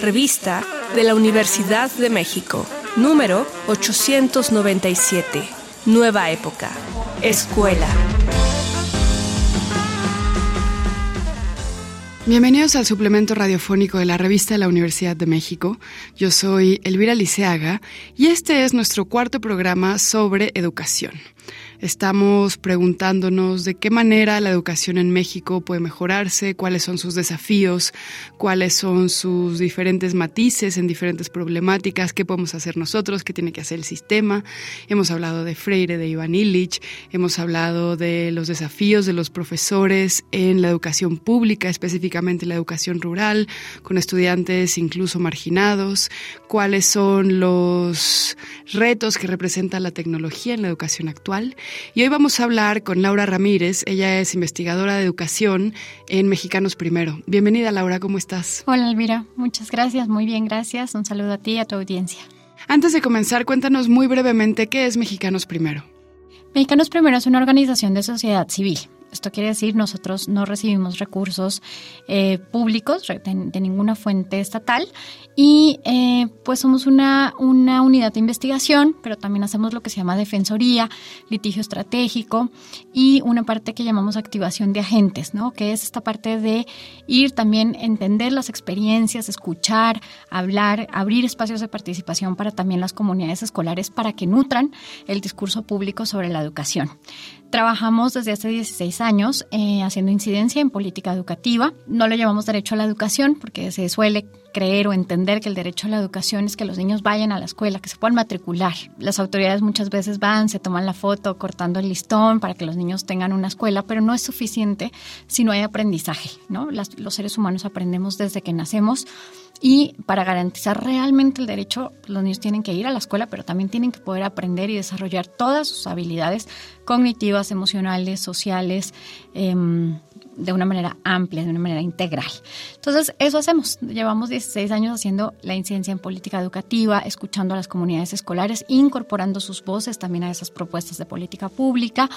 Revista de la Universidad de México, número 897. Nueva época. Escuela. Bienvenidos al suplemento radiofónico de la revista de la Universidad de México. Yo soy Elvira Liceaga y este es nuestro cuarto programa sobre educación. Estamos preguntándonos de qué manera la educación en México puede mejorarse, cuáles son sus desafíos, cuáles son sus diferentes matices en diferentes problemáticas, qué podemos hacer nosotros, qué tiene que hacer el sistema. Hemos hablado de Freire, de Iván Illich, hemos hablado de los desafíos de los profesores en la educación pública, específicamente la educación rural, con estudiantes incluso marginados, cuáles son los retos que representa la tecnología en la educación actual y hoy vamos a hablar con Laura Ramírez. Ella es investigadora de educación en Mexicanos Primero. Bienvenida, Laura, ¿cómo estás? Hola, Elvira. Muchas gracias, muy bien, gracias. Un saludo a ti y a tu audiencia. Antes de comenzar, cuéntanos muy brevemente qué es Mexicanos Primero. Mexicanos Primero es una organización de sociedad civil esto quiere decir, nosotros no recibimos recursos eh, públicos de, ninguna fuente estatal y eh, pues somos una, una unidad de investigación, pero también hacemos lo que se llama defensoría, litigio estratégico y una parte que llamamos activación de agentes, ¿no? que es esta parte de ir también, entender las experiencias, escuchar, hablar, abrir espacios de participación para también las comunidades escolares para que nutran el discurso público sobre la educación. Trabajamos desde hace 16 años eh, haciendo incidencia en política educativa. No lo llamamos derecho a la educación porque se suele creer o entender que el derecho a la educación es que los niños vayan a la escuela, que se puedan matricular. Las autoridades muchas veces van, se toman la foto cortando el listón para que los niños tengan una escuela, pero no es suficiente si no hay aprendizaje. ¿no? los seres humanos aprendemos desde que nacemos y para garantizar realmente el derecho, los niños tienen que ir a la escuela, pero también tienen que poder aprender y desarrollar todas sus habilidades cognitivas, emocionales, sociales, em, de una manera amplia, de una manera integral. Entonces, eso hacemos. Llevamos 16 años haciendo la incidencia en política educativa, escuchando a las comunidades escolares, incorporando sus voces también a esas propuestas de política pública.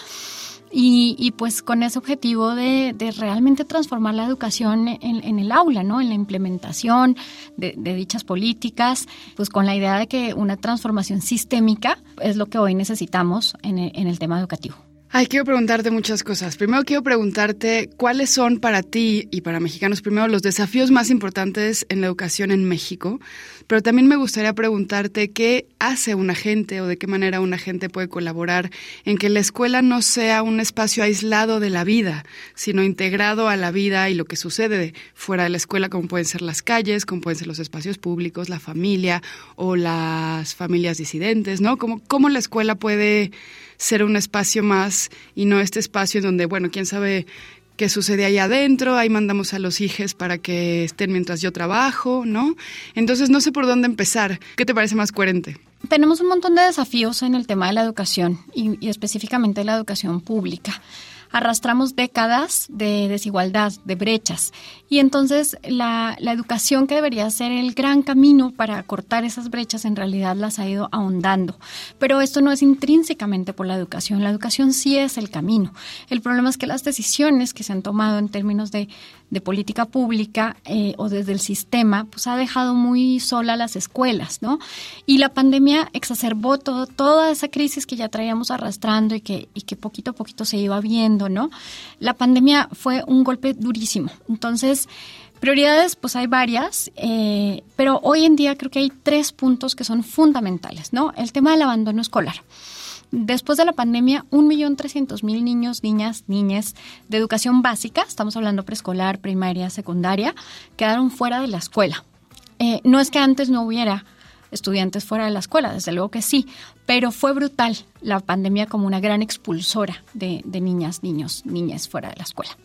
Y, pues con ese objetivo de, realmente transformar la educación en, el aula, ¿no? En la implementación de, dichas políticas, pues con la idea de que una transformación sistémica es lo que hoy necesitamos en el tema educativo. Ay, quiero preguntarte muchas cosas. Primero quiero preguntarte cuáles son para ti y para mexicanos primero los desafíos más importantes en la educación en México, pero también me gustaría preguntarte qué hace un agente o de qué manera un agente puede colaborar en que la escuela no sea un espacio aislado de la vida, sino integrado a la vida y lo que sucede fuera de la escuela, como pueden ser las calles, como pueden ser los espacios públicos, la familia o las familias disidentes, ¿no? Cómo, cómo la escuela puede ser un espacio más y no este espacio donde, bueno, quién sabe qué sucede ahí adentro, ahí mandamos a los hijos para que estén mientras yo trabajo, ¿no? Entonces no sé por dónde empezar. ¿Qué te parece más coherente? Tenemos un montón de desafíos en el tema de la educación y específicamente la educación pública arrastramos décadas de desigualdad, de brechas. Y entonces la, educación que debería ser el gran camino para cortar esas brechas en realidad las ha ido ahondando. Pero esto no es intrínsecamente por la educación, la educación sí es el camino. El problema es que las decisiones que se han tomado en términos de, política pública eh, o desde el sistema, pues ha dejado muy sola las escuelas, ¿no? Y la pandemia exacerbó todo, toda esa crisis que ya traíamos arrastrando y que, y que poquito a poquito se iba viendo ¿no? La pandemia fue un golpe durísimo. Entonces, prioridades, pues hay varias, eh, pero hoy en día creo que hay tres puntos que son fundamentales, ¿no? El tema del abandono escolar. Después de la pandemia, 1.300.000 niños, niñas, niñas de educación básica, estamos hablando preescolar, primaria, secundaria, quedaron fuera de la escuela. Eh, no es que antes no hubiera estudiantes fuera de la escuela, desde luego que sí, pero fue brutal la pandemia como una gran expulsora de, niñas, niños, niñas fuera de la escuela.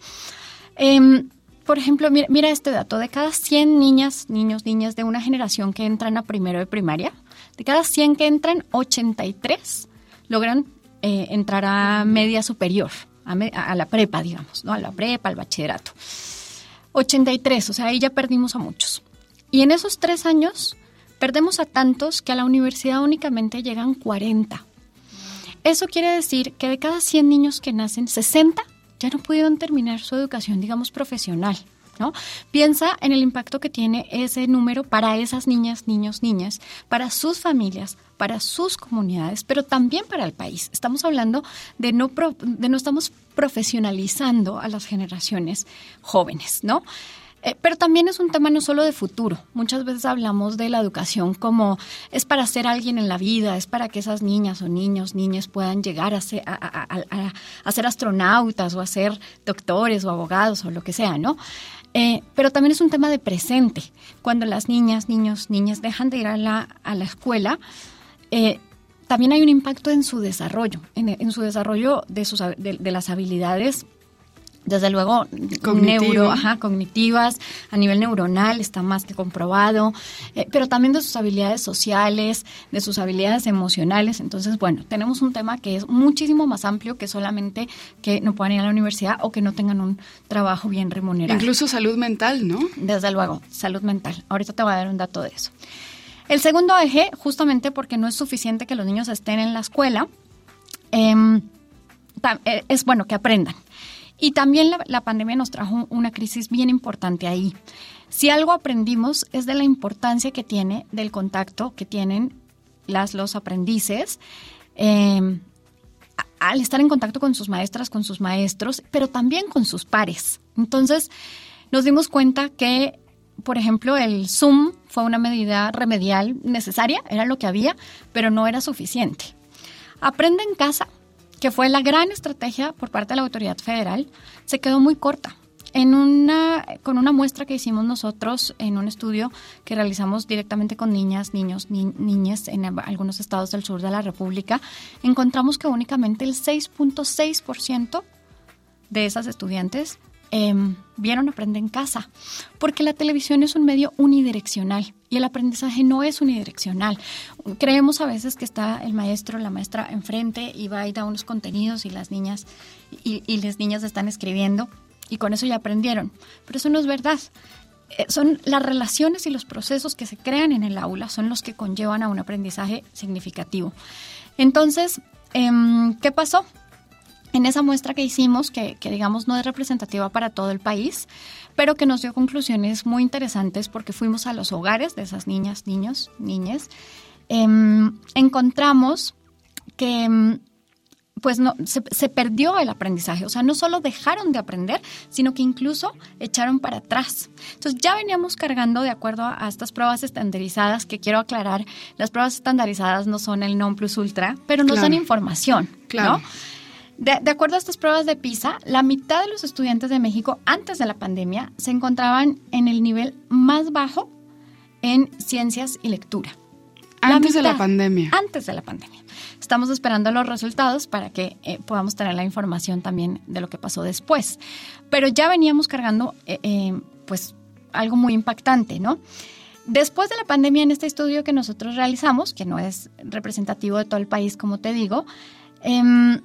Em, por ejemplo, mira, este dato, de cada 100 niñas, niños, niñas de una generación que entran a primero de primaria, de cada 100 que entran, 83 logran eh, entrar a media superior, a, a, la prepa, digamos, ¿no? a la prepa, al bachillerato. 83, o sea, ahí ya perdimos a muchos. Y en esos tres años, Perdemos a tantos que a la universidad únicamente llegan 40. Eso quiere decir que de cada 100 niños que nacen, 60 ya no pudieron terminar su educación, digamos, profesional. ¿No? Piensa en el impacto que tiene ese número para esas niñas, niños, niñas, para sus familias, para sus comunidades, pero también para el país. Estamos hablando de no, de no estamos profesionalizando a las generaciones jóvenes, ¿no? Eh, pero también es un tema no solo de futuro. Muchas veces hablamos de la educación como es para ser alguien en la vida, es para que esas niñas o niños, niñas puedan llegar a ser, a, ser astronautas o a ser doctores o abogados o lo que sea, ¿no? Eh, pero también es un tema de presente. Cuando las niñas, niños, niñas dejan de ir a la, a la escuela, eh, también hay un impacto en su desarrollo, en, su desarrollo de, sus, de las habilidades desde luego neuro, cognitivas, a nivel neuronal está más que comprobado, eh, pero también de sus habilidades sociales, de sus habilidades emocionales. Entonces, bueno, tenemos un tema que es muchísimo más amplio que solamente que no puedan ir a la universidad o que no tengan un trabajo bien remunerado. Incluso salud mental, ¿no? Desde luego, salud mental. Ahorita te voy a dar un dato de eso. El segundo eje, justamente porque no es suficiente que los niños estén en la escuela, em, eh, es bueno que aprendan. Y también la, pandemia nos trajo una crisis bien importante ahí. Si algo aprendimos es de la importancia que tiene del contacto que tienen las, los aprendices em, al estar en contacto con sus maestras, con sus maestros, pero también con sus pares. Entonces, nos dimos cuenta que, por ejemplo, el Zoom fue una medida remedial necesaria, era lo que había, pero no era suficiente. Aprende en casa, que fue la gran estrategia por parte de la autoridad federal, se quedó muy corta. En una, con una muestra que hicimos nosotros en un estudio que realizamos directamente con niñas, niños, ni, niñas en algunos estados del sur de la República, encontramos que únicamente el 6.6% de esas estudiantes Em, vieron Aprende en casa, porque la televisión es un medio unidireccional y el aprendizaje no es unidireccional. Creemos a veces que está el maestro, la maestra enfrente y va y da unos contenidos y las niñas y, las niñas están escribiendo y con eso ya aprendieron, pero eso no es verdad. Eh, son las relaciones y los procesos que se crean en el aula son los que conllevan a un aprendizaje significativo. Entonces, em, ¿qué pasó? En esa muestra que hicimos, que, digamos no es representativa para todo el país, pero que nos dio conclusiones muy interesantes porque fuimos a los hogares de esas niñas, niños, niñas, em, encontramos que em, pues no, se, perdió el aprendizaje. O sea, no solo dejaron de aprender, sino que incluso echaron para atrás. Entonces ya veníamos cargando de acuerdo a, estas pruebas estandarizadas, que quiero aclarar, las pruebas estandarizadas no son el non plus ultra, pero nos dan información. Claro. De, acuerdo a estas pruebas de PISA, la mitad de los estudiantes de México antes de la pandemia se encontraban en el nivel más bajo en ciencias y lectura. Antes de la pandemia. Antes de la pandemia. Estamos esperando los resultados para que eh, podamos tener la información también de lo que pasó después. Pero ya veníamos cargando, eh, eh, pues, algo muy impactante, ¿no? Después de la pandemia, en este estudio que nosotros realizamos, que no es representativo de todo el país, como te digo, eh,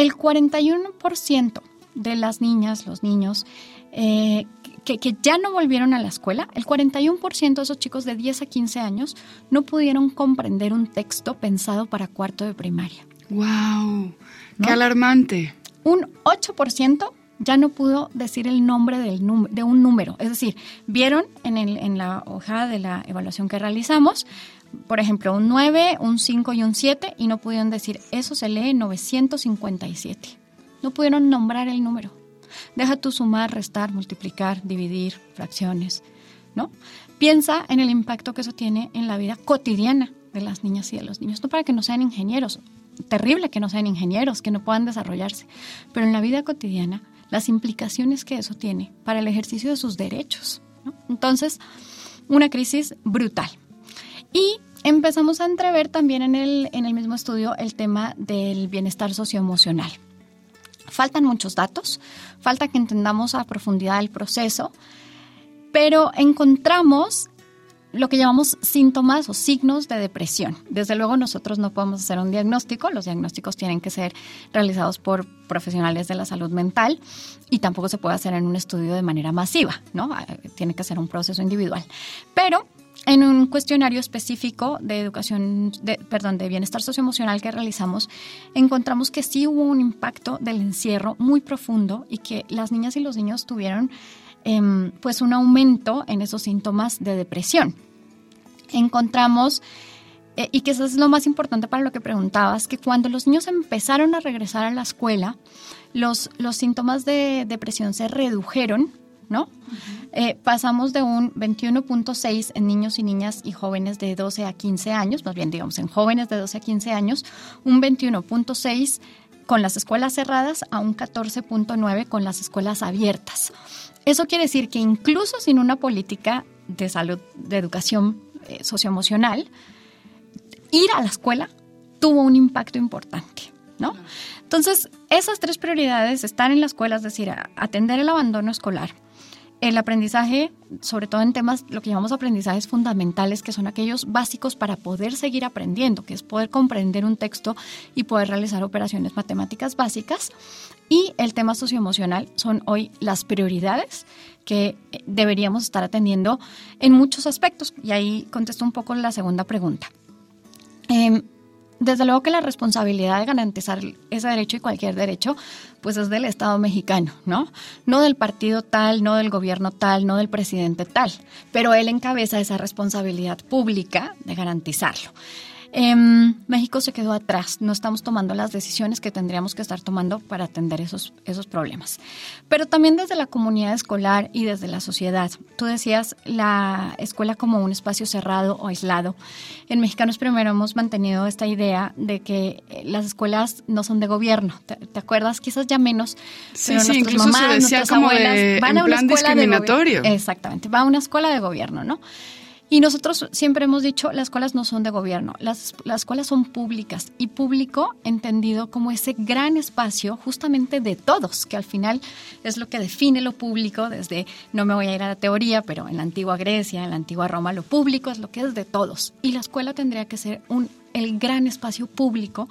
el 41% de las niñas, los niños, eh, que, ya no volvieron a la escuela, el 41% de esos chicos de 10 a 15 años no pudieron comprender un texto pensado para cuarto de primaria. ¡Wow! ¡Qué alarmante! Un 8% ya no pudo decir el nombre del de un número. Es decir, vieron en, en la hoja de la evaluación que realizamos, por ejemplo, un 9, un 5 y un 7 y no pudieron decir, eso se lee 957. No pudieron nombrar el número. Deja tu sumar, restar, multiplicar, dividir, fracciones, ¿no? Piensa en el impacto que eso tiene en la vida cotidiana de las niñas y de los niños. No para que no sean ingenieros, terrible que no sean ingenieros, que no puedan desarrollarse, pero en la vida cotidiana, las implicaciones que eso tiene para el ejercicio de sus derechos. Entonces, una crisis brutal. Y empezamos a entrever también en el, en el mismo estudio el tema del bienestar socioemocional. Faltan muchos datos, falta que entendamos a profundidad el proceso, pero encontramos lo que llamamos síntomas o signos de depresión. Desde luego nosotros no podemos hacer un diagnóstico, los diagnósticos tienen que ser realizados por profesionales de la salud mental y tampoco se puede hacer en un estudio de manera masiva, ¿no? Tiene que ser un proceso individual. Pero en un cuestionario específico de educación, perdón, de bienestar socioemocional que realizamos, encontramos que sí hubo un impacto del encierro muy profundo y que las niñas y los niños tuvieron em, pues un aumento en esos síntomas de depresión. Encontramos eh, y que eso es lo más importante para lo que preguntabas, que cuando los niños empezaron a regresar a la escuela, los, los síntomas de depresión se redujeron, ¿no? Eh, pasamos de un 21.6 en niños y niñas y jóvenes de 12 a 15 años, más bien digamos en jóvenes de 12 a 15 años, un 21.6 con las escuelas cerradas a un 14.9 con las escuelas abiertas. Eso quiere decir que incluso sin una política de salud, de educación eh, socioemocional, ir a la escuela tuvo un impacto importante, ¿no? Entonces, esas tres prioridades están en la escuela, es decir, atender el abandono escolar, el aprendizaje, sobre todo en temas, lo que llamamos aprendizajes fundamentales, que son aquellos básicos para poder seguir aprendiendo, que es poder comprender un texto y poder realizar operaciones matemáticas básicas. Y el tema socioemocional son hoy las prioridades que deberíamos estar atendiendo en muchos aspectos. Y ahí contesto un poco la segunda pregunta. Em, desde luego que la responsabilidad de garantizar ese derecho y cualquier derecho, pues es del Estado mexicano, ¿no? No del partido tal, no del gobierno tal, no del presidente tal, pero él encabeza esa responsabilidad pública de garantizarlo. Eh, México se quedó atrás, no estamos tomando las decisiones que tendríamos que estar tomando para atender esos, esos problemas. Pero también desde la comunidad escolar y desde la sociedad. Tú decías la escuela como un espacio cerrado o aislado. En Mexicanos Primero hemos mantenido esta idea de que eh, las escuelas no son de gobierno. ¿Te, acuerdas? Quizás ya menos. Sí, pero sí, incluso mamás, se decía como abuelas de, van a una plan escuela discriminatorio. De Exactamente, va a una escuela de gobierno, ¿no? Y nosotros siempre hemos dicho, las escuelas no son de gobierno, las, las escuelas son públicas y público entendido como ese gran espacio justamente de todos, que al final es lo que define lo público desde, no me voy a ir a la teoría, pero en la antigua Grecia, en la antigua Roma, lo público es lo que es de todos. Y la escuela tendría que ser un, el gran espacio público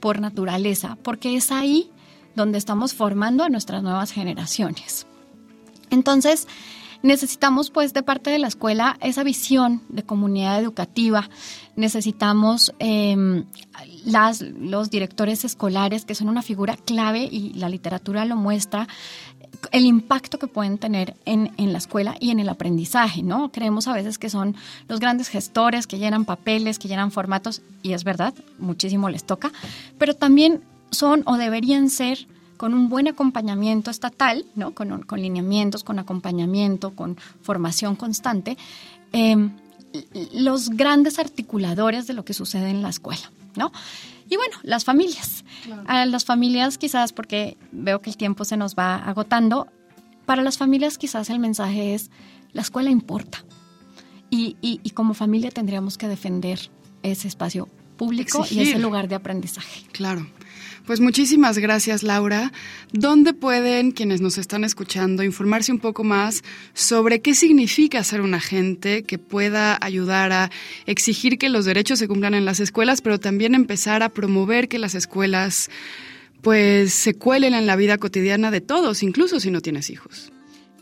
por naturaleza, porque es ahí donde estamos formando a nuestras nuevas generaciones. Entonces, Necesitamos, pues, de parte de la escuela esa visión de comunidad educativa. Necesitamos em, las, los directores escolares, que son una figura clave y la literatura lo muestra, el impacto que pueden tener en, en, la escuela y en el aprendizaje, ¿no? Creemos a veces que son los grandes gestores que llenan papeles, que llenan formatos, y es verdad, muchísimo les toca, pero también son o deberían ser con un buen acompañamiento estatal, ¿no? con, con lineamientos, con acompañamiento, con formación constante, em, los grandes articuladores de lo que sucede en la escuela. ¿no? Y bueno, las familias. A las familias quizás, porque veo que el tiempo se nos va agotando, para las familias quizás el mensaje es, la escuela importa. Y, y, como familia tendríamos que defender ese espacio público y ese lugar de aprendizaje. Claro. Pues muchísimas gracias, Laura. ¿Dónde pueden quienes nos están escuchando informarse un poco más sobre qué significa ser un agente que pueda ayudar a exigir que los derechos se cumplan en las escuelas, pero también empezar a promover que las escuelas pues se cuelen en la vida cotidiana de todos, incluso si no tienes hijos?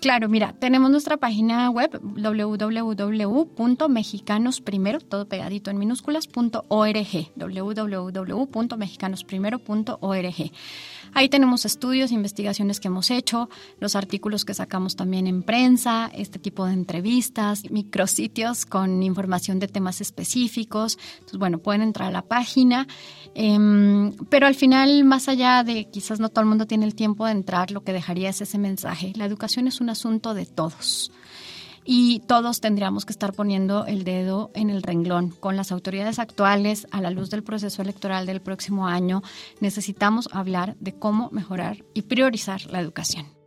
Claro, mira, tenemos nuestra página web www.mexicanosprimero, todo pegadito en minúsculas.org, www.mexicanosprimero.org. Ahí tenemos estudios, investigaciones que hemos hecho, los artículos que sacamos también en prensa, este tipo de entrevistas, micrositios con información de temas específicos. Entonces, bueno, pueden entrar a la página. Em, pero al final, más allá de quizás no todo el mundo tiene el tiempo de entrar, lo que dejaría es ese mensaje. La educación es un asunto de todos y todos tendríamos que estar poniendo el dedo en el renglón con las autoridades actuales a la luz del proceso electoral del próximo año. Necesitamos hablar de cómo mejorar y priorizar la educación.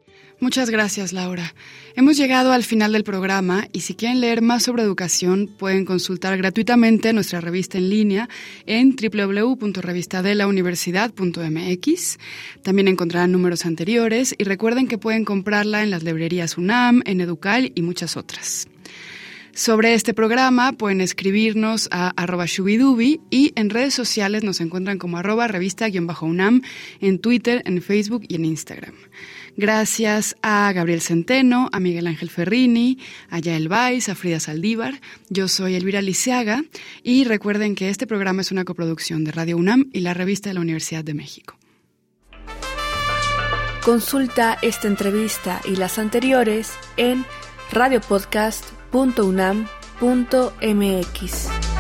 Muchas gracias, Laura. Hemos llegado al final del programa y si quieren leer más sobre educación pueden consultar gratuitamente nuestra revista en línea en www.revistadelauniversidad.mx. También encontrarán números anteriores y recuerden que pueden comprarla en las librerías UNAM, en Educal y muchas otras. Sobre este programa pueden escribirnos a arroba shubidubi y en redes sociales nos encuentran como arroba revista-unam en Twitter, en Facebook y en Instagram. Gracias a Gabriel Centeno, a Miguel Ángel Ferrini, a Yael Vais, a Frida Saldívar. Yo soy Elvira Liceaga y recuerden que este programa es una coproducción de Radio UNAM y la revista de la Universidad de México. Consulta esta entrevista y las anteriores en radiopodcast.unam.mx.